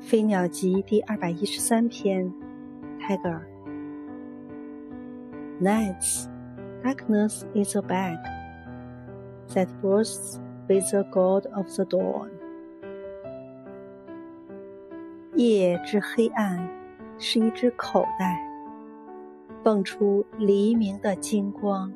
飞鸟集第二百一十三篇泰戈尔 night's darkness is a bag that bursts with the gold of the dawn 夜之黑暗是一只口袋蹦出黎明的金光